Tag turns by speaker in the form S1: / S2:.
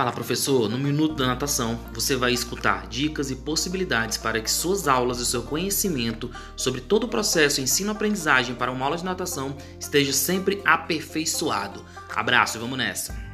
S1: Fala professor, no Minuto da Natação você vai escutar dicas e possibilidades para que suas aulas e seu conhecimento sobre todo o processo ensino-aprendizagem para uma aula de natação esteja sempre aperfeiçoado. Abraço e vamos nessa!